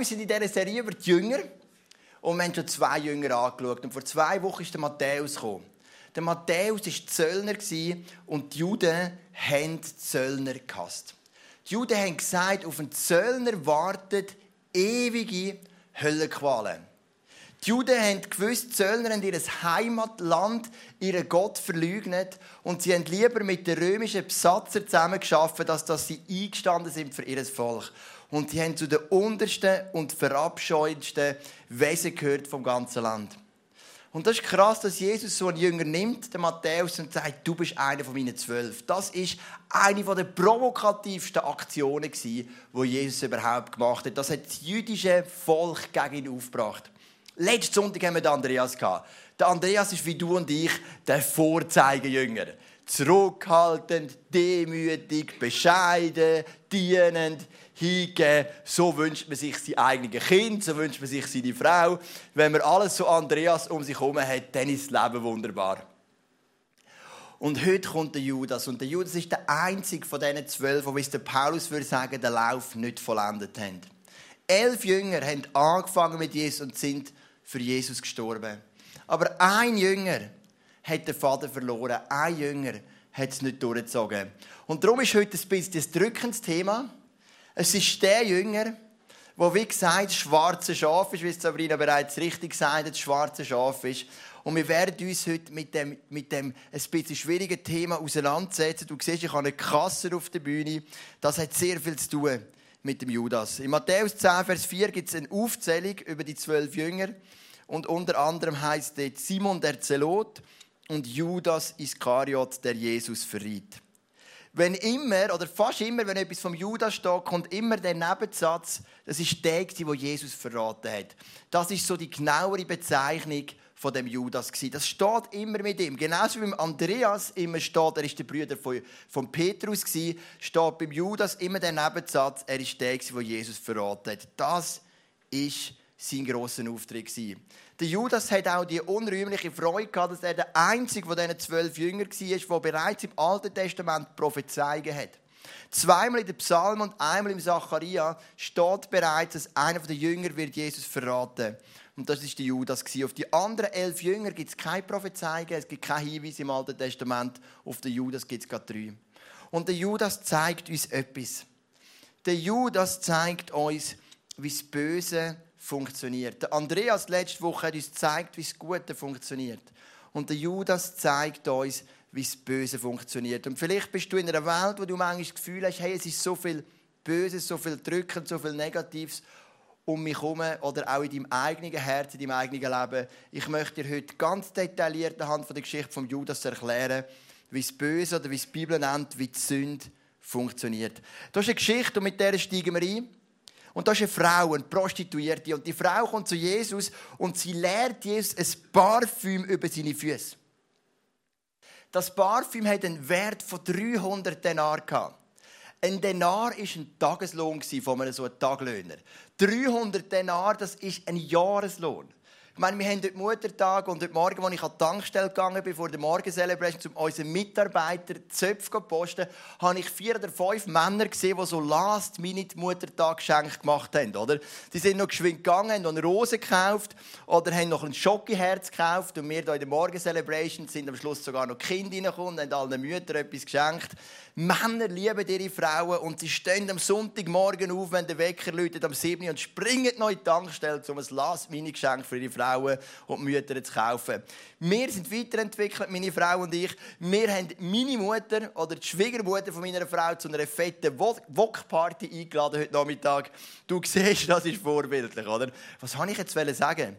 Wir sind in dieser Serie über die Jünger und wir haben schon zwei Jünger angeschaut. Und vor zwei Wochen ist der Matthäus gekommen. Der Matthäus war Zöllner und die Juden haben Zöllner gehasst. Die Juden haben gesagt, auf einen Zöllner wartet ewige Höllenqualen. Die Juden haben gewusst, die Zöllner haben ihr Heimatland, ihren Gott verleugnet und sie haben lieber mit den römischen Besatzern zusammengearbeitet, als dass sie eingestanden sind für ihr Volk. Und sie haben zu den untersten und verabscheuendsten Wesen gehört vom ganzen Land. Und das ist krass, dass Jesus so einen Jünger nimmt, den Matthäus, und sagt, du bist einer von meinen zwölf. Das ist eine der provokativsten Aktionen, die Jesus überhaupt gemacht hat. Das hat das jüdische Volk gegen ihn aufgebracht. Letzten Sonntag haben wir den Andreas. Der Andreas ist wie du und ich der Vorzeigejünger. Zurückhaltend, demütig, bescheiden, dienend, hingeben. So wünscht man sich sein eigenes Kind, so wünscht man sich seine Frau. Wenn man alles so Andreas um sich herum hat, dann ist das Leben wunderbar. Und heute kommt der Judas. Und der Judas ist der einzige von diesen zwölf, die, wie der Paulus würde sagen, den Lauf nicht vollendet haben. Elf Jünger haben angefangen mit Jesus und sind für Jesus gestorben. Aber ein Jünger hat den Vater verloren. Ein Jünger hat es nicht durchgezogen. Und darum ist heute ein bisschen das drückende Thema. Es ist der Jünger, der, wie gesagt, schwarze Schaf ist, wie es Sabrina bereits richtig gesagt hat, schwarze Schaf ist. Und wir werden uns heute mit dem, mit dem ein bisschen schwierigen Thema auseinandersetzen. Du siehst, ich habe einen Kasser auf der Bühne. Das hat sehr viel zu tun mit dem Judas. In Matthäus 10, Vers 4 gibt es eine Aufzählung über die zwölf Jünger. Und unter anderem heißt dort Simon der Zelot und Judas Iskariot, der Jesus verriet. Wenn immer, oder fast immer, wenn etwas vom Judas steht, kommt immer der Nebensatz, das ist der, wo Jesus verraten hat. Das ist so die genauere Bezeichnung von dem Judas Das steht immer mit ihm. Genauso wie beim Andreas immer steht, er ist der Bruder von, Petrus steht beim Judas immer der Nebensatz, er ist der, wo Jesus verraten hat. Das ist sein grosser Auftritt gewesen. Der Judas hat auch die unrühmliche Freude gehabt, dass er der einzige von diesen zwölf Jüngern war, der bereits im Alten Testament prophezeien hat. Zweimal in den Psalmen und einmal im Zacharia steht bereits, dass einer der Jünger wird Jesus verraten. Und das ist der Judas. Auf die anderen elf Jünger gibt es keine Prophezeiung, es gibt keinen Hinweis im Alten Testament. Auf den Judas gibt es gerade drei. Und der Judas zeigt uns etwas. Der Judas zeigt uns, wie das Böse funktioniert. Der Andreas letzte Woche hat uns gezeigt, wie das Gute funktioniert. Und der Judas zeigt uns, wie das Böse funktioniert. Und vielleicht bist du in einer Welt, wo du manchmal das Gefühl hast, hey, es ist so viel Böses, so viel Drückend, so viel Negatives um mich herum oder auch in deinem eigenen Herz, in deinem eigenen Leben. Ich möchte dir heute ganz detailliert anhand der Geschichte von Judas erklären, wie das Böse oder wie es die Bibel nennt, wie die Sünde funktioniert. Das ist eine Geschichte und mit der steigen wir ein. Und da ist eine Frau, eine Prostituierte. Und die Frau kommt zu Jesus und sie lehrt Jesus ein Parfüm über seine Füße. Das Parfüm hat einen Wert von 300 Denar. Ein Denar war ein Tageslohn von einem so einem Taglöhner. 300 Denar, das ist ein Jahreslohn. Ich meine, wir haben heute Muttertag und heute Morgen, als ich an die Tankstelle gegangen bin, vor der Morgencelebration, um unseren Mitarbeiter Zöpfe zu posten, habe ich vier oder fünf Männer gesehen, die so Last-Minute-Muttertag-Geschenke gemacht haben, oder? Sie sind noch geschwind gegangen, haben noch eine Rose gekauft oder haben noch ein Schokiherz gekauft und wir hier in der Morgencelebration sind am Schluss sogar noch Kinder reingekommen und haben allen Müttern etwas geschenkt. Männer lieben ihre Frauen und sie stehen am Sonntagmorgen auf, wenn der Wecker läutet am 7. und springen noch in die Tankstelle, um ein Last-Minute-Geschenk für ihre Frauen und Mütter zu kaufen. Wir sind weiterentwickelt, meine Frau und ich. Wir haben meine Mutter oder die Schwiegermutter von meiner Frau zu einer fetten Wok-Party eingeladen heute Nachmittag. Du siehst, das ist vorbildlich, oder? Was wollte ich jetzt sagen?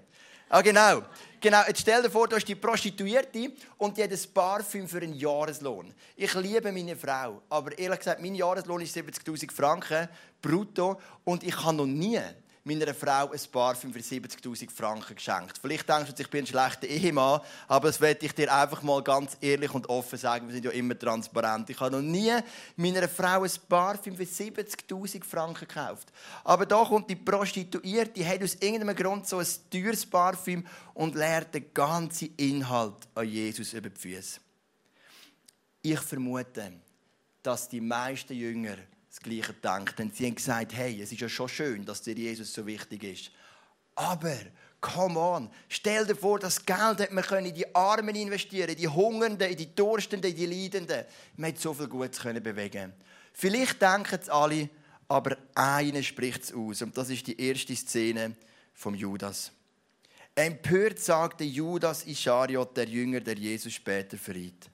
Ah, genau. Genau, jetzt stell dir vor, du hast die Prostituierte und die hat ein Parfüm für einen Jahreslohn. Ich liebe meine Frau, aber ehrlich gesagt, mein Jahreslohn ist 70'000 Franken brutto und ich habe noch nie meiner Frau ein Parfüm für 70'000 Franken geschenkt. Vielleicht denkst du, ich bin ein schlechter Ehemann, aber das werde ich dir einfach mal ganz ehrlich und offen sagen. Wir sind ja immer transparent. Ich habe noch nie meiner Frau ein Parfüm für 70'000 Franken gekauft. Aber da kommt die Prostituierte, die hat aus irgendeinem Grund so ein teures Parfüm und lehrt den ganzen Inhalt an Jesus über die Füße. Ich vermute, dass die meisten Jünger das Gleiche gedacht haben. Sie haben gesagt, hey, es ist ja schon schön, dass dir Jesus so wichtig ist. Aber, come on, stell dir vor, das Geld hätte man in die Armen investieren in die Hungernden, in die Durstenden, in die Leidenden. Man hätte so viel Gutes können bewegen Vielleicht denken es alle, aber einer spricht es aus. Und das ist die erste Szene vom Judas. Empört sagte Judas Ischariot, der Jünger, der Jesus später verriet.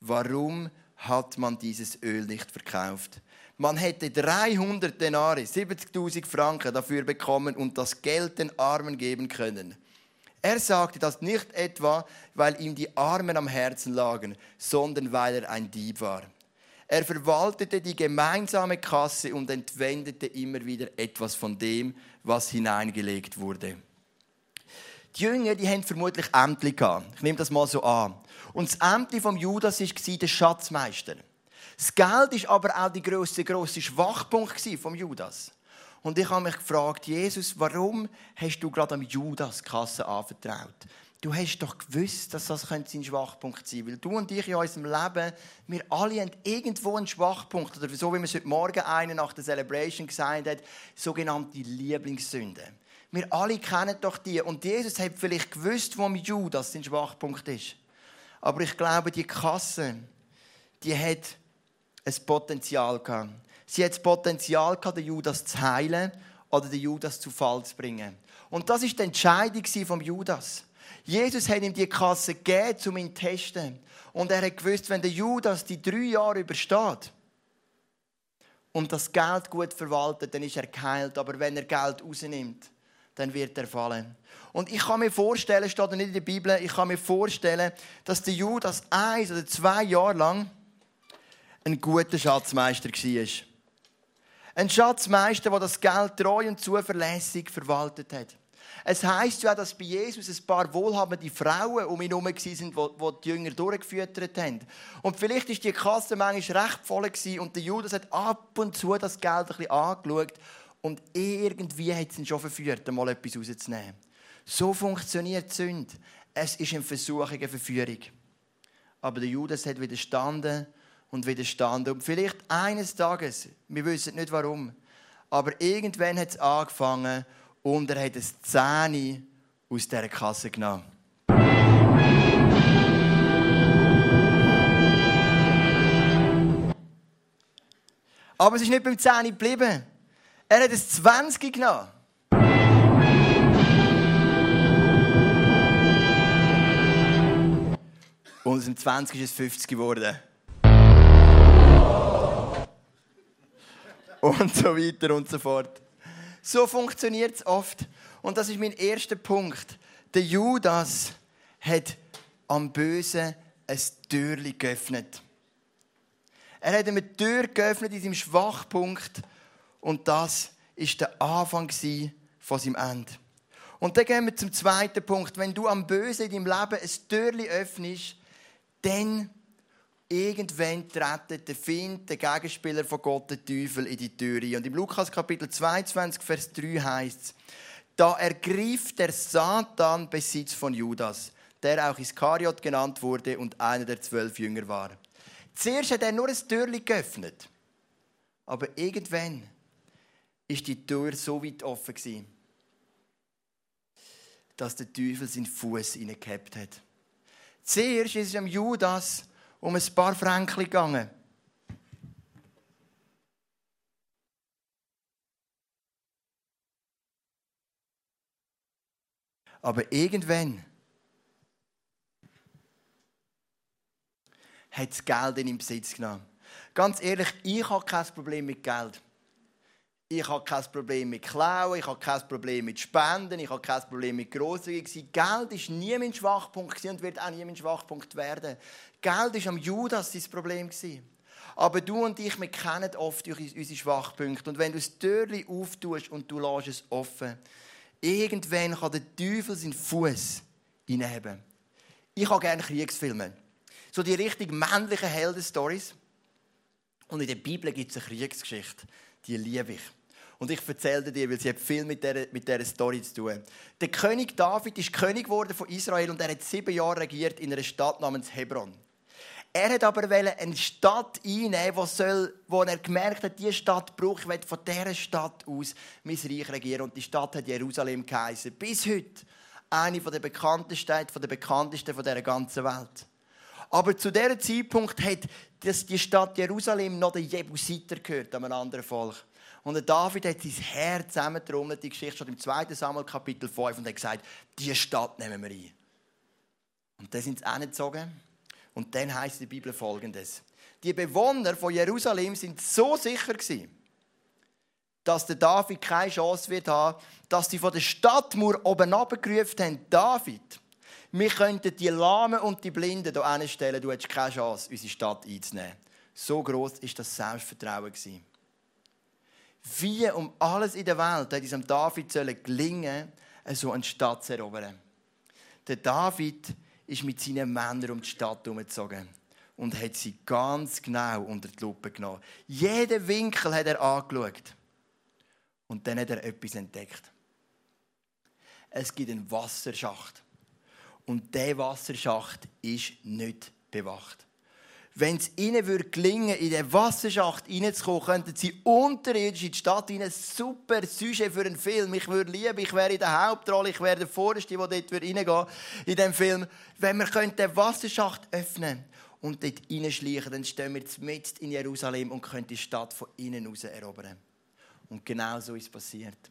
Warum hat man dieses Öl nicht verkauft? Man hätte 300 Denare, 70.000 Franken dafür bekommen und das Geld den Armen geben können. Er sagte das nicht etwa, weil ihm die Armen am Herzen lagen, sondern weil er ein Dieb war. Er verwaltete die gemeinsame Kasse und entwendete immer wieder etwas von dem, was hineingelegt wurde. Die Jünger, die haben vermutlich Ämter gehabt. Ich nehme das mal so an. Und das Ämter vom Judas war der Schatzmeister. Das Geld ist aber auch der grosse, grosse Schwachpunkt vom Judas. Und ich habe mich gefragt, Jesus, warum hast du gerade am Judas Kasse anvertraut? Du hast doch gewusst, dass das sein Schwachpunkt sein könnte. Weil du und ich in unserem Leben, wir alle haben irgendwo einen Schwachpunkt. Oder so wie wir es heute Morgen einen nach der Celebration gesagt hat, sogenannte Lieblingssünde. Wir alle kennen doch die. Und Jesus hat vielleicht gewusst, wo am Judas sein Schwachpunkt ist. Aber ich glaube, die Kasse, die hat ein Potenzial gehabt. Sie hat das Potenzial gehabt, den Judas zu heilen oder den Judas zu Fall zu bringen. Und das ist die Entscheidung vom Judas. Jesus hat ihm die Kasse gegeben, um ihn zu testen. Und er hat gewusst, wenn der Judas die drei Jahre übersteht und das Geld gut verwaltet, dann ist er geheilt. Aber wenn er Geld rausnimmt, dann wird er fallen. Und ich kann mir vorstellen, steht nicht in der Bibel, ich kann mir vorstellen, dass der Judas eins oder zwei Jahre lang ein guter Schatzmeister war. Ein Schatzmeister, der das Geld treu und zuverlässig verwaltet hat. Es heisst ja, dass bei Jesus ein paar wohlhabende Frauen um ihn herum waren, die die Jünger durchgeführt haben. Und vielleicht war die Kasse manchmal recht voll und der Judas hat ab und zu das Geld ein bisschen angeschaut und irgendwie hat es ihn schon verführt, mal etwas rauszunehmen. So funktioniert Sünde. Es ist eine Versuchung, eine Verführung. Aber der Judas hat widerstanden und widerstanden. Und vielleicht eines Tages, wir wissen nicht warum, aber irgendwann hat es angefangen und er hat ein Zähne aus dieser Kasse genommen. Aber es ist nicht beim Zähne geblieben. Er hat ein 20 genommen. Und aus dem 20 ist es 50 geworden. Und so weiter und so fort. So funktioniert es oft. Und das ist mein erster Punkt. Der Judas hat am Bösen ein Türchen geöffnet. Er hat eine Tür geöffnet in seinem Schwachpunkt. Und das ist der Anfang von seinem Ende. Und dann gehen wir zum zweiten Punkt. Wenn du am Bösen in deinem Leben ein Türchen öffnest, dann Irgendwann treten der Find, der Gegenspieler von Gott, der Teufel, in die Tür Und im Lukas Kapitel 22, Vers 3 heißt es, da ergriff der Satan Besitz von Judas, der auch Iskariot genannt wurde und einer der zwölf Jünger war. Zuerst hat er nur ein Türchen geöffnet. Aber irgendwann ist die Tür so weit offen dass der Teufel seinen Fuß hineingehabt hat. Zuerst ist es am Judas um ein paar Franken gegangen. Aber irgendwann hat das Geld in ihm Besitz genommen. Ganz ehrlich, ich habe kein Problem mit Geld. Ich habe kein Problem mit Klauen, ich habe kein Problem mit Spenden, ich habe kein Problem mit Grosszügig. Geld ist nie mein Schwachpunkt und wird auch nie mein Schwachpunkt werden. Geld ist am Judas sein Problem Aber du und ich, wir kennen oft unsere Schwachpunkte. Und wenn du das Türchen auftust und du lässt es offen, irgendwann kann der Teufel seinen Fuß hineinheben. Ich habe gerne Kriegsfilme. So die richtig männlichen Heldenstories. Und in der Bibel gibt es eine Kriegsgeschichte. Die liebe ich. Und ich erzähle dir, weil sie hat viel mit dieser, mit dieser Story zu tun. Der König David ist König geworden von Israel und er hat sieben Jahre regiert in einer Stadt namens Hebron. Er hat aber eine Stadt einnehmen, wo, soll, wo er gemerkt hat, diese Stadt brauche ich, von dieser Stadt aus mein Reich regieren. Und die Stadt hat Jerusalem geheißen. Bis heute eine der bekanntesten, von der bekanntesten von dieser ganzen Welt. Aber zu diesem Zeitpunkt hat die Stadt Jerusalem noch den Jebusiter gehört, einem anderen Volk. Und David hat sein Herz zusammengetrommelt, die Geschichte schon im 2. Samuel Kapitel 5, und hat gesagt, diese Stadt nehmen wir ein. Und dann sind sie hingezogen. Und dann heißt der Bibel folgendes. Die Bewohner von Jerusalem sind so sicher gewesen, dass der David keine Chance wird haben, dass sie von der Stadtmauer oben abgerufen haben, David, wir könnten die Lahmen und die Blinden hier hinstellen, du hättest keine Chance, unsere Stadt einzunehmen. So groß ist das Selbstvertrauen. Wie um alles in der Welt hat diesem David gelingen, so eine Stadt zu erobern. Der David ist mit seinen Männern um die Stadt herumgezogen und hat sie ganz genau unter die Lupe genommen. Jeden Winkel hat er angeschaut. Und dann hat er etwas entdeckt. Es gibt einen Wasserschacht. Und dieser Wasserschacht ist nicht bewacht. Wenn es ihnen würde gelingen, in den Wasserschacht reinzukommen, könnten sie unterirdisch in die Stadt rein. Super Sujet für einen Film. Ich würde lieben, ich wäre in der Hauptrolle, ich wäre der Vorderste, der dort reingehen würde in diesem Film. Wenn wir den Wasserschacht öffnen und dort reinschleichen, dann stehen wir mitten in Jerusalem und können die Stadt von innen aus erobern. Und genau so ist passiert.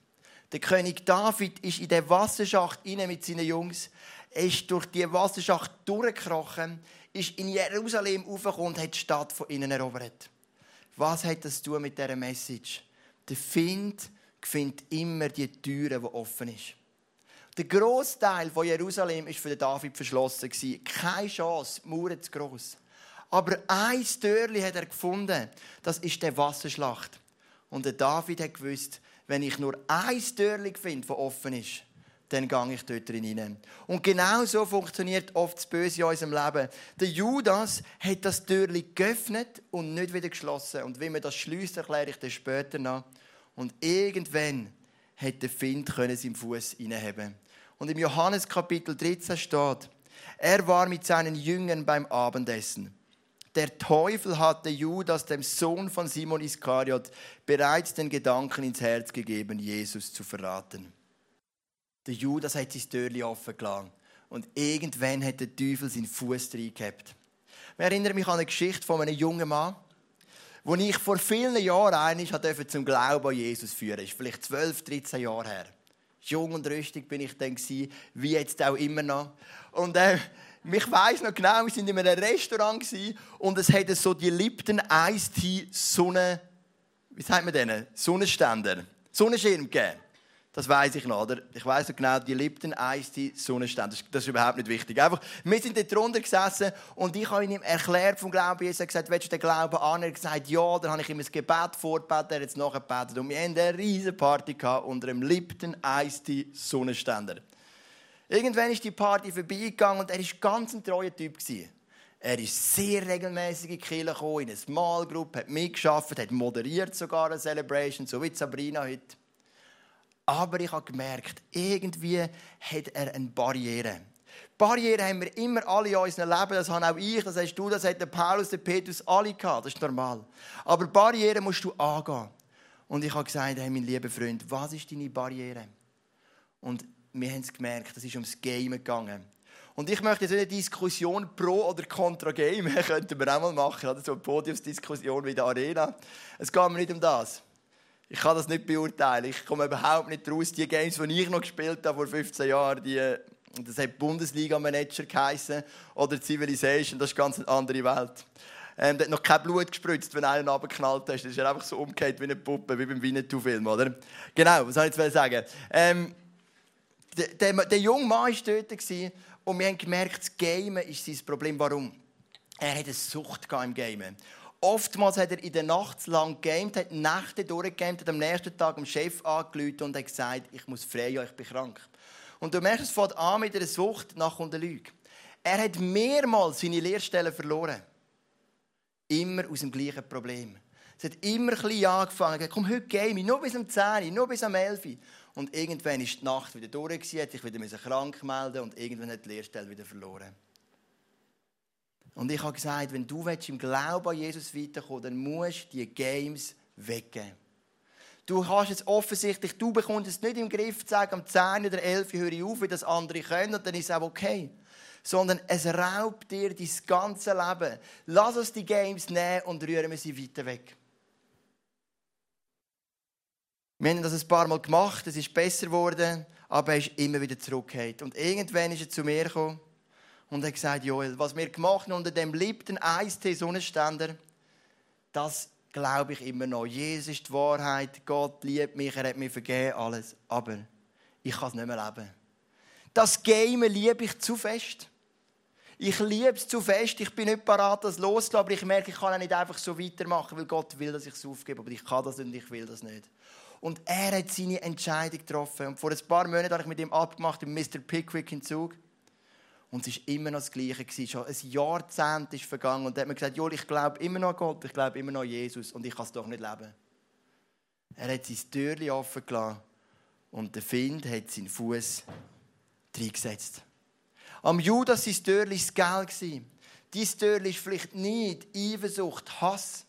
Der König David ist in der Wasserschacht mit seinen Jungs. Er ist durch die Wasserschacht durchgekrochen ist in Jerusalem aufgekommen und hat die Stadt von innen erobert. Was hat das tun mit dieser Message? Der Find findet immer die Türen, die offen sind. Der Großteil von Jerusalem ist für David verschlossen Keine Chance, die Mauern zu gross. Aber ein Türchen hat er gefunden. Das ist der Wasserschlacht. Und der David hat gewusst, wenn ich nur ein Türchen finde, das offen ist, dann gehe ich dort hinein. Und genau so funktioniert oft das Böse in unserem Leben. Der Judas hat das Türchen geöffnet und nicht wieder geschlossen. Und wie man das schließt, erkläre ich das später noch. Und irgendwann hat der Find seinen Fuß hineinheben. Und im Johannes Kapitel 13 steht, er war mit seinen Jüngern beim Abendessen. Der Teufel hatte Judas, dem Sohn von Simon Iskariot, bereits den Gedanken ins Herz gegeben, Jesus zu verraten. Der Judas hat sein Türchen offen gelassen. Und irgendwann hat der Teufel seinen Fuß reingehabt. Ich erinnere mich an eine Geschichte von einem jungen Mann, wo ich vor vielen Jahren einmal zum Glauben an Jesus führen ist vielleicht 12, 13 Jahre her. Jung und rüstig bin ich dann, wie jetzt auch immer noch. Und äh, ich weiß noch genau, wir waren in einem Restaurant und es hatte so die Lipton Ice Tea Sonne, wie sagt man denen? Sonnenständer, Sonnenschirm gegeben. Das weiß ich noch, oder? Ich weiß noch genau, die liebten Eis, die Sonnenstände. Das, ist überhaupt nicht wichtig. Einfach, wir sind dort drunter gesessen und ich habe ihm erklärt vom Glauben. Jesus hat gesagt, willst du den Glauben an? Er hat gesagt, ja. Dann habe ich ihm ein Gebet vorgebetet, er hat es nachgebetet. Und wir hatten eine riesige Party unter einem liebten Eis, die Sonnenständer. Irgendwann ist die Party vorbeigegangen und er war ganz ein treuer Typ. Er ist sehr regelmäßig in die Kirche in eine Small Group, hat mitgearbeitet, hat moderiert sogar eine Celebration, so wie Sabrina heute. Aber ich habe gemerkt, irgendwie hat er eine Barriere. Barrieren haben wir immer alle in unserem Leben. Das habe auch ich, das hast du, das hat der Paulus, der Petrus, alle gehabt. Das ist normal. Aber Barrieren musst du angehen. Und ich habe gesagt, hey, mein lieber Freund, was ist deine Barriere? Und wir haben es gemerkt, es ist ums Game gegangen. Und ich möchte jetzt eine Diskussion pro oder contra Game, könnten wir auch mal machen, oder? so eine Podiumsdiskussion wie in der Arena. Es geht mir nicht um das. Ich kann das nicht beurteilen. Ich komme überhaupt nicht raus. Die Games, die ich noch gespielt habe vor 15 Jahren, die, das hat Bundesliga-Manager geheißen oder Civilization, das ist eine ganz andere Welt. Ähm, da hat noch kein Blut gespritzt, wenn einer abgeknallt hast. Das ist einfach so umgekehrt wie eine Puppe, wie beim Winnetou-Film, oder? Genau, was soll ich jetzt sagen? Ähm, der, der, der junge Mann war dort und wir haben gemerkt, das Gamen ist sein Problem. Warum? Er hat eine Sucht im Gamen. Oftmals hat er in der Nacht lang gegamed, hat Nächte durchgegamed, hat am nächsten Tag dem Chef angerufen und hat gesagt, ich muss frei, ich bin krank. Und du merkst, es fängt an mit einer Sucht nach und der Lüge. Er hat mehrmals seine Lehrstelle verloren. Immer aus dem gleichen Problem. Es hat immer ein bisschen angefangen. Komm, heute game ich, nur bis um 10 nur bis um 11 Und irgendwann ist die Nacht wieder durch, hat ich wieder krank melden und irgendwann hat die Lehrstelle wieder verloren. Und ich habe gesagt, wenn du im Glauben an Jesus weiterkommen dann musst du die Games weggeben. Du hast es offensichtlich, du bekommst es nicht im Griff, zu sagen, am 10 oder 11 höre ich auf, wie das andere können, und dann ist es auch okay. Sondern es raubt dir dein ganze Leben. Lass uns die Games nehmen und rühren wir sie weiter weg. Wir haben das ein paar Mal gemacht, es ist besser geworden, aber er ist immer wieder zurückgekehrt. Und irgendwann ist er zu mir gekommen und hat gesagt, Joel, was wir gemacht haben unter dem liebten Eistee Sonnenständer, das glaube ich immer noch. Jesus ist die Wahrheit, Gott liebt mich, er hat mir vergeben, alles. Aber ich kann es nicht mehr leben. Das Game liebe ich zu fest. Ich liebe es zu fest. Ich bin nicht parat, das loszulassen, aber ich merke, ich kann auch nicht einfach so weitermachen, weil Gott will, dass ich es aufgebe. Aber ich kann das nicht und ich will das nicht. Und er hat seine Entscheidung getroffen. Und vor ein paar Monaten habe ich mit ihm abgemacht, im Mr. Pickwick in Zug. Und es war immer noch das Gleiche. Schon ein Jahrzehnt ist vergangen. Und er hat mir gesagt, Joel, ich glaube immer noch an Gott, ich glaube immer noch an Jesus. Und ich kann es doch nicht leben. Er hat sein Türchen offen gelassen. Und der Find hat seinen Fuß reingesetzt. Am Judas sein Türchen war das Geld. Dein Türchen ist vielleicht nicht Eifersucht, Hass.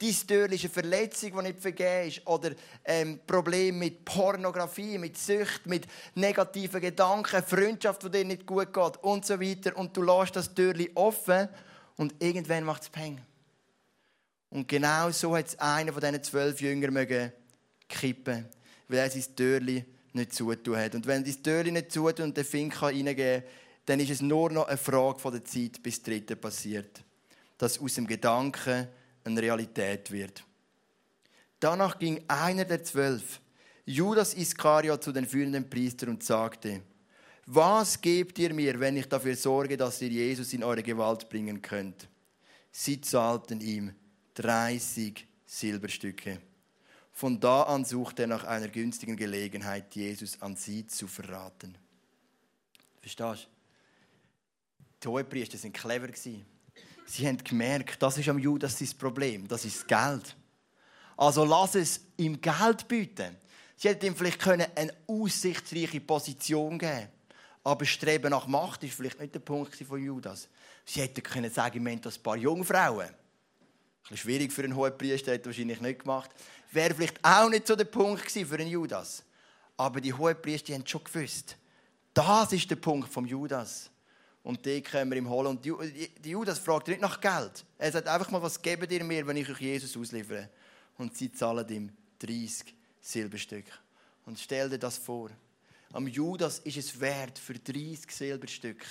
Dein Türchen ist eine Verletzung, die nicht vergeben ist. Oder ähm, Problem mit Pornografie, mit Sucht, mit negativen Gedanken, Freundschaft, die dir nicht gut geht und so weiter. Und du lässt das Türchen offen und irgendwann macht es Peng. Und genau so hat es einer von diesen zwölf Jüngern mögen kippen, weil er sein Türchen nicht zutun hat. Und wenn dein Türchen nicht zutun und der Fink reingehen kann, dann ist es nur noch eine Frage von der Zeit, bis das Dritte passiert. Dass aus dem Gedanken eine Realität wird. Danach ging einer der zwölf, Judas Iskariot, zu den führenden Priestern und sagte, was gebt ihr mir, wenn ich dafür sorge, dass ihr Jesus in eure Gewalt bringen könnt? Sie zahlten ihm 30 Silberstücke. Von da an suchte er nach einer günstigen Gelegenheit, Jesus an sie zu verraten. Verstehst du? Die Hohepriester sind clever. Sie haben gemerkt, das ist am Judas sein Problem, das ist das Geld. Also lass es ihm Geld bieten. Sie hätten ihm vielleicht eine aussichtsreiche Position geben können. Aber Streben nach Macht ist vielleicht nicht der Punkt von Judas. Sie hätten können sagen, wir haben ein paar Jungfrauen. Ein bisschen schwierig für einen hohen Priester, hätte wahrscheinlich nicht gemacht. Wäre vielleicht auch nicht so der Punkt für einen Judas. Aber die hohen Priester haben schon gewusst, das ist der Punkt vom Judas. Und die können wir ihm holen. Und die Judas fragt nicht nach Geld. Er sagt einfach mal, was geben ihr mir, wenn ich euch Jesus ausliefere? Und sie zahlen ihm 30 Silberstück. Und stell dir das vor. Am Judas ist es wert, für 30 Silberstück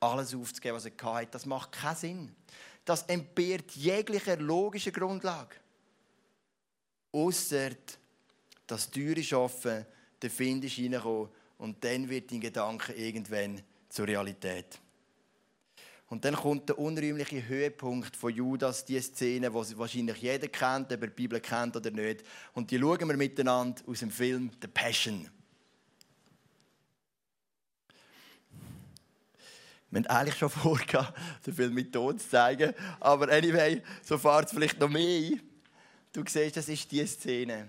alles aufzugeben, was er hatte. Das macht keinen Sinn. Das entbehrt jeglicher logischer Grundlage. Ausser das teure Schaffen, der Find ist reingekommen und dann wird dein Gedanke irgendwann zur Realität. Und dann kommt der unrühmliche Höhepunkt von Judas, die Szene, die wahrscheinlich jeder kennt, ob er die Bibel kennt oder nicht. Und die schauen wir miteinander aus dem Film The Passion. Wir haben eigentlich schon vorgehabt, den Film mit Ton zu zeigen. Aber anyway, so fahrt es vielleicht noch mehr ein. Du siehst, das ist die Szene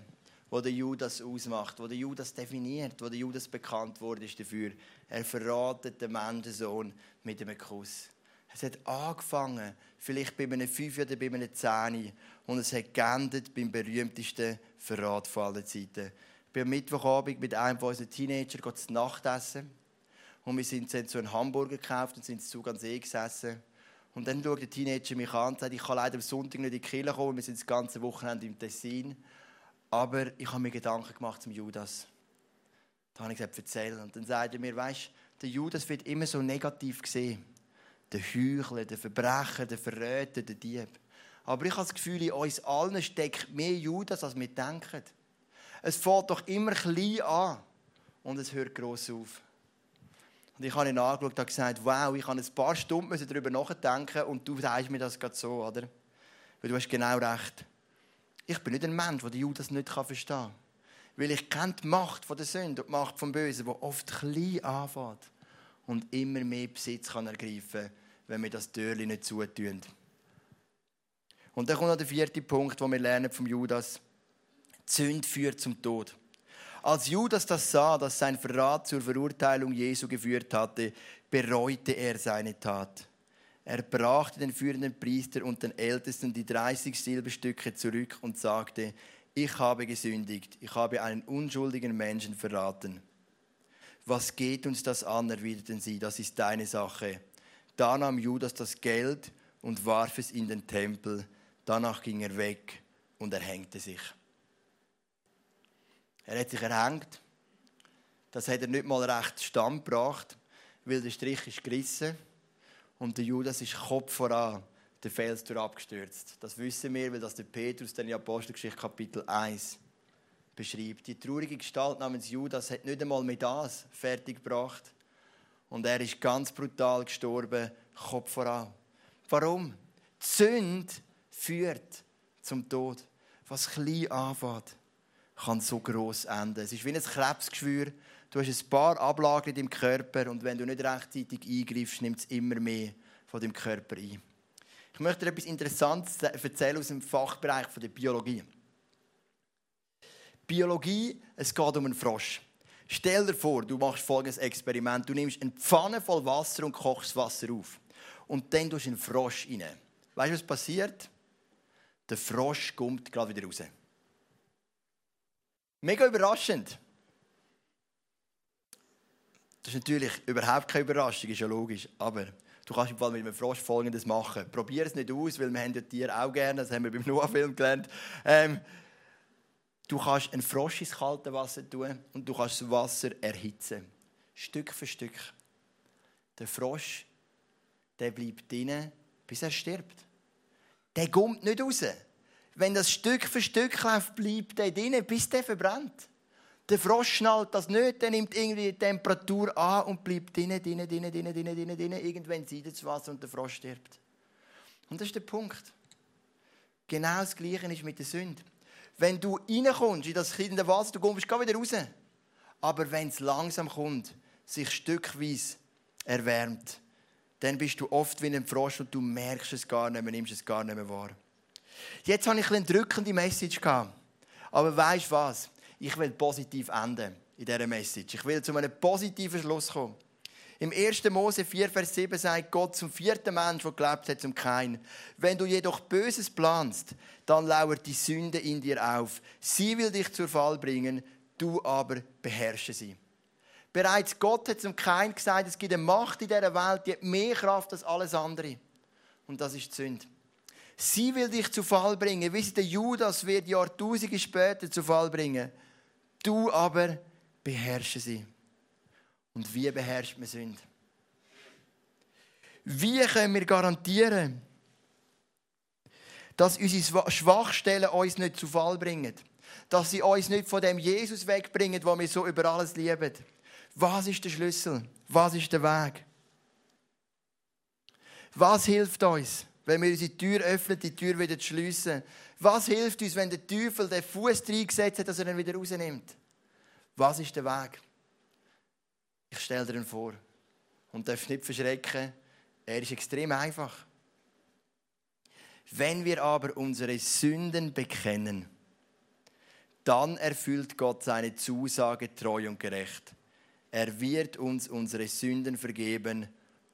wo der Judas ausmacht, wo der Judas definiert, wo der Judas bekannt wurde ist dafür. Er verratet den Menschensohn mit einem Kuss. Es hat angefangen, vielleicht bei einem 5 oder bei einem 10 und es hat geendet beim berühmtesten Verrat von allen Zeiten. Ich bin am Mittwochabend mit einem von unseren Teenager zu Nacht essen und wir sind dann so einen Hamburger gekauft und sind zu ganz See gesessen. Und dann schaut der Teenager mich an und sagt, ich kann leider am Sonntag nicht in die Kirche kommen, wir sind das ganze Wochenende im Tessin. Aber ich habe mir Gedanken gemacht zum Judas. Da habe ich gesagt, erzähl. Und dann sagt er mir, weißt der Judas wird immer so negativ gesehen. Der Heuchler, der Verbrecher, der Verräter, der Dieb. Aber ich habe das Gefühl, in uns allen steckt mehr Judas, als wir denken. Es fällt doch immer klein an und es hört gross auf. Und ich habe ihn angeschaut und gesagt, wow, ich habe ein paar Stunden darüber nachdenken und du sagst mir das gerade so, oder? Weil du hast genau recht. Ich bin nicht ein Mensch, der Judas nicht verstehen kann. Weil ich kenne die Macht der Sünde und die Macht vom Bösen, die oft klein anfängt und immer mehr Besitz kann ergreifen kann, wenn wir das Türchen nicht zutun. Und dann kommt noch der vierte Punkt, den wir lernen vom Judas. Die Sünde führt zum Tod. Als Judas das sah, dass sein Verrat zur Verurteilung Jesu geführt hatte, bereute er seine Tat. Er brachte den führenden Priester und den Ältesten die 30 Silberstücke zurück und sagte, ich habe gesündigt, ich habe einen unschuldigen Menschen verraten. Was geht uns das an, erwiderten sie, das ist deine Sache. Da nahm Judas das Geld und warf es in den Tempel. Danach ging er weg und erhängte sich. Er hat sich erhängt. Das hat er nicht mal recht stand gebracht, weil der Strich ist gerissen und der Judas ist Kopf voran der Fels abgestürzt. Das wissen wir, weil das der Petrus in Apostelgeschichte Kapitel 1 beschreibt. Die traurige Gestalt namens Judas hat nicht einmal mit das fertiggebracht. Und er ist ganz brutal gestorben, Kopf voran. Warum? Die Sünde führt zum Tod. Was klein anfängt, kann so gross enden. Es ist wie ein Krebsgeschwür. Du hast ein paar Ablagen in deinem Körper und wenn du nicht rechtzeitig eingreifst, nimmt es immer mehr von deinem Körper ein. Ich möchte dir etwas Interessantes erzählen aus dem Fachbereich der Biologie. Biologie, es geht um einen Frosch. Stell dir vor, du machst folgendes Experiment. Du nimmst eine Pfanne voll Wasser und kochst das Wasser auf. Und dann tust du einen Frosch rein. Weißt du, was passiert? Der Frosch kommt gerade wieder raus. Mega überraschend. Das ist natürlich überhaupt keine Überraschung, ist ja logisch. Aber Du kannst im Fall mit einem Frosch Folgendes machen. Probier es nicht aus, weil wir haben ja Tiere auch gerne, das haben wir beim Noah-Film gelernt. Ähm, du kannst einen Frosch ins kalte Wasser tun und du kannst das Wasser erhitzen. Stück für Stück. Der Frosch, der bleibt drinnen, bis er stirbt. Der kommt nicht raus. Wenn das Stück für Stück läuft, bleibt der drinnen, bis der verbrennt. Der Frosch schnallt das nicht, der nimmt irgendwie die Temperatur an und bleibt drinnen, drinnen, drinnen, drinnen, drinnen, drinnen, drinnen. Irgendwann sieht das Wasser und der Frosch stirbt. Und das ist der Punkt. Genau das Gleiche ist mit der Sünde. Wenn du reinkommst in das kleine Wasser, du kommst gar wieder raus. Aber wenn es langsam kommt, sich stückweise erwärmt, dann bist du oft wie ein Frosch und du merkst es gar nicht mehr, nimmst es gar nicht mehr wahr. Jetzt habe ich eine drückende Message gehabt. Aber weißt du was? Ich will positiv enden in dieser Message. Ich will zu einem positiven Schluss kommen. Im 1. Mose 4, Vers 7 sagt Gott zum vierten Mensch, der gelebt hat, zum Kein. Wenn du jedoch Böses planst, dann lauert die Sünde in dir auf. Sie will dich zur Fall bringen, du aber beherrsche sie. Bereits Gott hat zum Kein gesagt, es gibt eine Macht in dieser Welt, die hat mehr Kraft als alles andere. Und das ist die Sünde. Sie will dich zu Fall bringen, wie sie der Judas wird Jahrtausende später zu Fall bringen. Du aber beherrsche sie. Und wie beherrscht man Sünde? Wie können wir garantieren, dass unsere Schwachstellen uns nicht zu Fall bringen? Dass sie uns nicht von dem Jesus wegbringen, wo wir so über alles lieben? Was ist der Schlüssel? Was ist der Weg? Was hilft uns, wenn wir unsere Tür öffnen, die Tür wieder zu schliessen? Was hilft uns, wenn der Teufel den Fuß reingesetzt hat, dass er ihn wieder rausnimmt? Was ist der Weg? Ich stelle dir ihn vor. Und darf nicht verschrecken. Er ist extrem einfach. Wenn wir aber unsere Sünden bekennen, dann erfüllt Gott seine Zusage treu und gerecht. Er wird uns unsere Sünden vergeben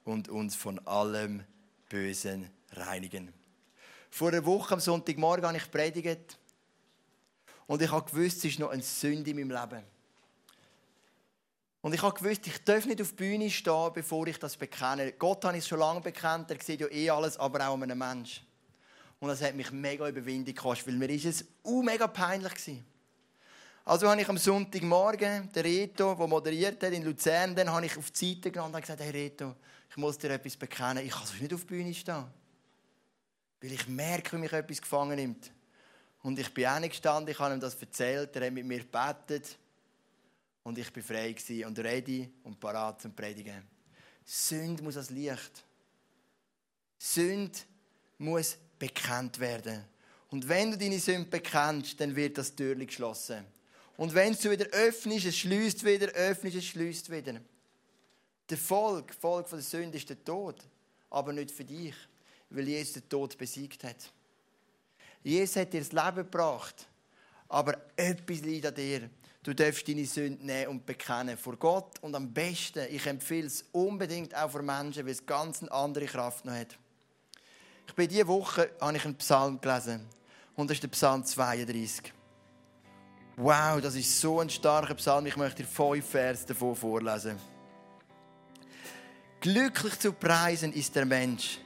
und uns von allem Bösen reinigen. Vor einer Woche am Sonntagmorgen habe ich predigt und ich habe gewusst, es ist noch eine Sünde in meinem Leben. Und ich habe gewusst, ich darf nicht auf die Bühne stehen, bevor ich das bekenne. Gott habe ich schon lange bekannt, er sieht ja eh alles, aber auch an einem Mensch. Und das hat mich mega Überwindung gekostet, weil mir ist es uh, mega peinlich gewesen. Also habe ich am Sonntagmorgen den Reto, der moderiert hat in Luzern, dann habe ich auf die Seite genommen und gesagt, hey Reto, ich muss dir etwas bekennen, ich kann nicht auf die Bühne stehen. Weil ich merke, wie mich etwas gefangen nimmt. Und ich bin auch nicht gestanden, ich habe ihm das erzählt, er hat mit mir gebetet und ich bin frei und ready und parat zum Predigen. Sünd muss als Licht. Sünd muss bekannt werden. Und wenn du deine Sünde bekennst, dann wird das Tür geschlossen. Und wenn du wieder öffnest, es schließt wieder, öffnest, es schließt wieder. Der Folg, Folge von der Sünde ist der Tod. Aber nicht für dich, weil Jesus den Tod besiegt hat. Jesus hat dir das Leben gebracht, aber etwas liegt an dir. Du darfst deine Sünde nehmen und bekennen vor Gott. Und am besten, ich empfehle es unbedingt auch für Menschen, weil es ganz eine andere Kraft noch hat. Ich bin diese Woche habe ich einen Psalm gelesen. Und das ist der Psalm 32. Wow, das ist so ein starker Psalm. Ich möchte dir fünf Vers davon vorlesen. Glücklich zu preisen ist der Mensch,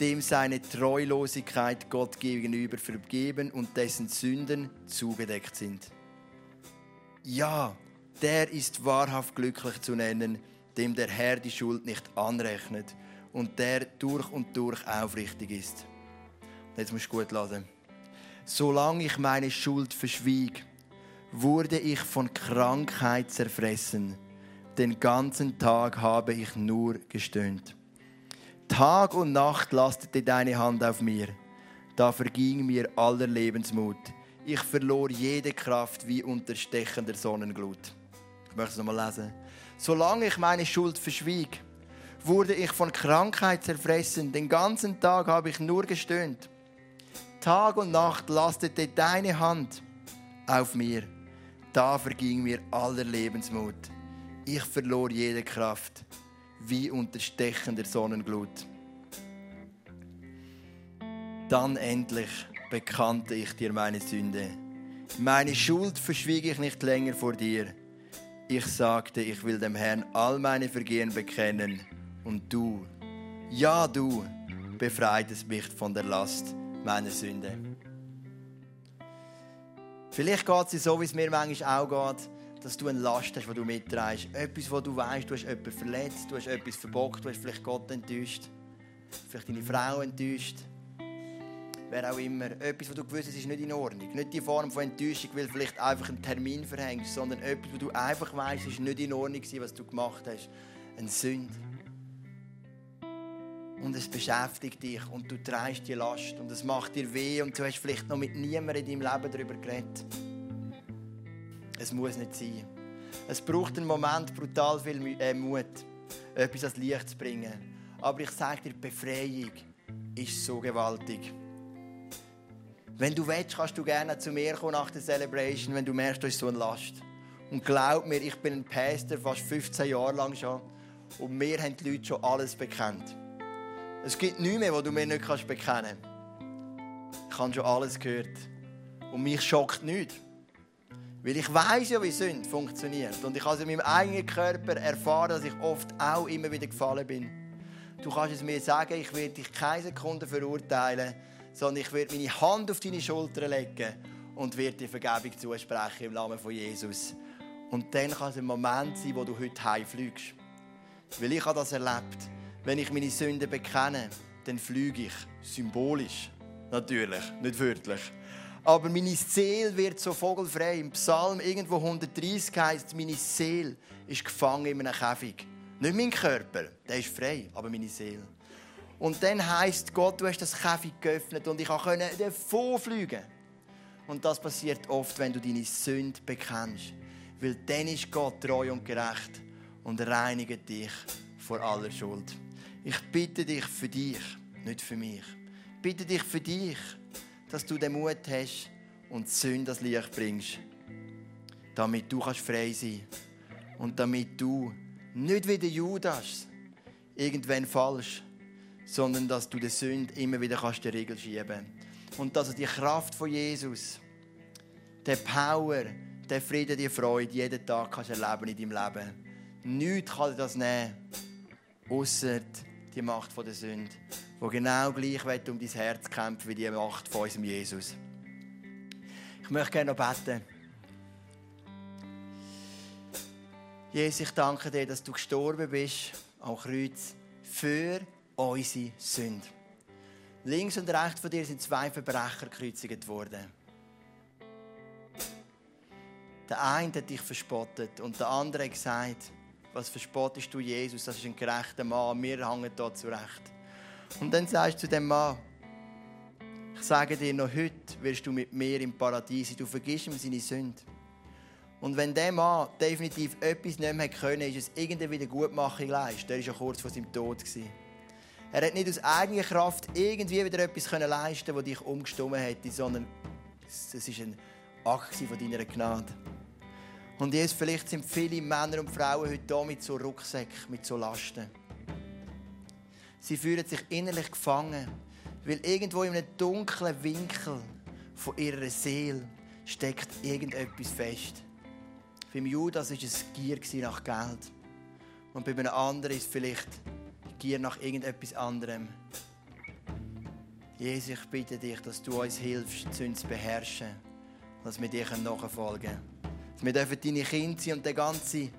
dem seine Treulosigkeit Gott gegenüber vergeben und dessen Sünden zugedeckt sind. Ja, der ist wahrhaft glücklich zu nennen, dem der Herr die Schuld nicht anrechnet und der durch und durch aufrichtig ist. Jetzt musst du gut laden. Solange ich meine Schuld verschwieg, wurde ich von Krankheit zerfressen. Den ganzen Tag habe ich nur gestöhnt. Tag und Nacht lastete deine Hand auf mir. Da verging mir aller Lebensmut. Ich verlor jede Kraft wie unter stechender Sonnenglut. Ich möchte es nochmal lesen. Solange ich meine Schuld verschwieg, wurde ich von Krankheit zerfressen. Den ganzen Tag habe ich nur gestöhnt. Tag und Nacht lastete deine Hand auf mir. Da verging mir aller Lebensmut. Ich verlor jede Kraft wie unter stechender Sonnenglut. Dann endlich bekannte ich dir meine Sünde. Meine Schuld verschwieg ich nicht länger vor dir. Ich sagte, ich will dem Herrn all meine Vergehen bekennen. Und du, ja du, befreitest mich von der Last meiner Sünde. Vielleicht geht es so, wie es mir manchmal auch geht dass du eine Last hast, die du mitträgst. Etwas, wo du weißt, du hast jemanden verletzt, du hast etwas verbockt, du hast vielleicht Gott enttäuscht, vielleicht deine Frau enttäuscht, wer auch immer. Etwas, wo du gewusst hast, ist nicht in Ordnung. Nicht die Form von Enttäuschung, weil vielleicht einfach einen Termin verhängst, sondern etwas, wo du einfach weißt, ist nicht in Ordnung was du gemacht hast. Eine Sünde. Und es beschäftigt dich und du trägst die Last und es macht dir weh und du hast vielleicht noch mit niemandem in deinem Leben darüber geredet. Es muss nicht sein. Es braucht einen Moment brutal viel äh, Mut, etwas ans Licht zu bringen. Aber ich sage dir, die Befreiung ist so gewaltig. Wenn du willst, kannst du gerne zu mir kommen nach der Celebration, wenn du merkst, du ist so eine Last. Und glaub mir, ich bin ein Pastor fast 15 Jahre lang schon. Und mir haben die Leute schon alles bekannt. Es gibt nichts mehr, was du mir nicht bekennen kannst. Ich habe schon alles gehört. Und mich schockt nichts. Weil ich weiß ja, wie Sünde funktioniert. Und ich habe es in meinem eigenen Körper erfahren, dass ich oft auch immer wieder gefallen bin. Du kannst es mir sagen, ich werde dich keine Sekunde verurteilen, sondern ich werde meine Hand auf deine Schulter legen und werde dir Vergebung zusprechen im Namen von Jesus. Und dann kann es ein Moment sein, wo du heute heimfliegst. Weil ich habe das erlebt. Wenn ich meine Sünden bekenne, dann fliege ich symbolisch. Natürlich, nicht wörtlich. Aber meine Seele wird so vogelfrei. Im Psalm irgendwo 130 heißt meine Seele ist gefangen in einem Käfig. Nicht mein Körper, der ist frei, aber meine Seele. Und dann heißt Gott, du hast das Käfig geöffnet und ich konnte davon fliegen. Und das passiert oft, wenn du deine Sünde bekennst. Weil dann ist Gott treu und gerecht und reinigt dich vor aller Schuld. Ich bitte dich für dich, nicht für mich. Ich bitte dich für dich dass du den Mut hast und die Sünde das Licht bringst. Damit du kannst frei sein Und damit du nicht wie der Judas irgendwann falsch, sondern dass du der Sünde immer wieder kannst den Riegel schieben Und dass die Kraft von Jesus, der Power, der Frieden, die Freude jeden Tag kannst erleben in deinem Leben. Nichts kann dir das nehmen, außer die Macht der Sünde wo genau gleich um dein Herz kämpfen wie die Macht von unserem Jesus. Ich möchte gerne noch beten. Jesus, ich danke dir, dass du gestorben bist am Kreuz für unsere Sünde. Links und rechts von dir sind zwei Verbrecher gekreuzigt worden. Der eine hat dich verspottet und der andere hat gesagt, was verspottest du Jesus, das ist ein gerechter Mann, wir hängen hier zurecht. Und dann sagst du zu dem Mann, ich sage dir, noch heute wirst du mit mir im Paradies sein. Du vergisst ihm seine Sünde. Und wenn der Mann definitiv etwas nicht mehr können, ist es irgendeine Wiedergutmachung leisten. Der war ja kurz vor seinem Tod. Er hat nicht aus eigener Kraft irgendwie wieder etwas leisten das dich umgestimmt hätte, sondern es war ein Akt von deiner Gnade. Und jetzt vielleicht sind viele Männer und Frauen heute hier mit so Rucksäcken, mit so Lasten. Sie fühlen sich innerlich gefangen, weil irgendwo in einem dunklen Winkel von ihrer Seele steckt irgendetwas fest. Beim Judas war es Gier nach Geld. Und bei einem anderen ist es vielleicht Gier nach irgendetwas anderem. Jesus, ich bitte dich, dass du uns hilfst, zu uns zu beherrschen, dass wir dir nachfolgen können. Dass wir deine Kinder sein und den ganzen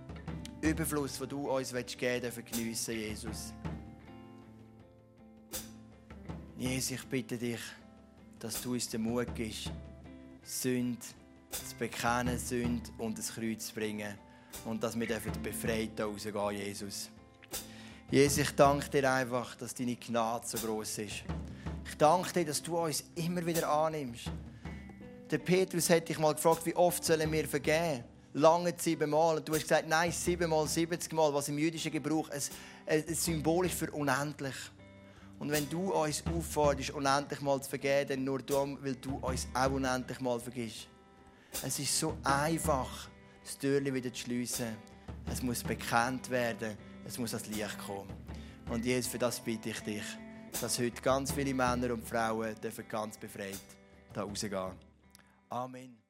Überfluss, den du uns geben willst, geniessen, Jesus. Jesus, ich bitte dich, dass du uns den Mut gibst, Sünde zu bekennen, Sünde und das Kreuz zu bringen. Und dass wir befreit rausgehen, Jesus. Jesus, ich danke dir einfach, dass deine Gnade so groß ist. Ich danke dir, dass du uns immer wieder annimmst. Der Petrus hat dich mal gefragt, wie oft sollen wir vergeben? Lange siebenmal. Und du hast gesagt, nein, siebenmal, siebzigmal, was im jüdischen Gebrauch ein, ein Symbol ist für unendlich. Und wenn du uns aufforderst, unendlich mal zu vergeben, dann nur darum, weil du uns auch unendlich mal vergisst. Es ist so einfach, das Türchen wieder zu schliessen. Es muss bekannt werden, es muss ans Licht kommen. Und Jesus, für das bitte ich dich, dass heute ganz viele Männer und Frauen ganz befreit da rausgehen. Amen.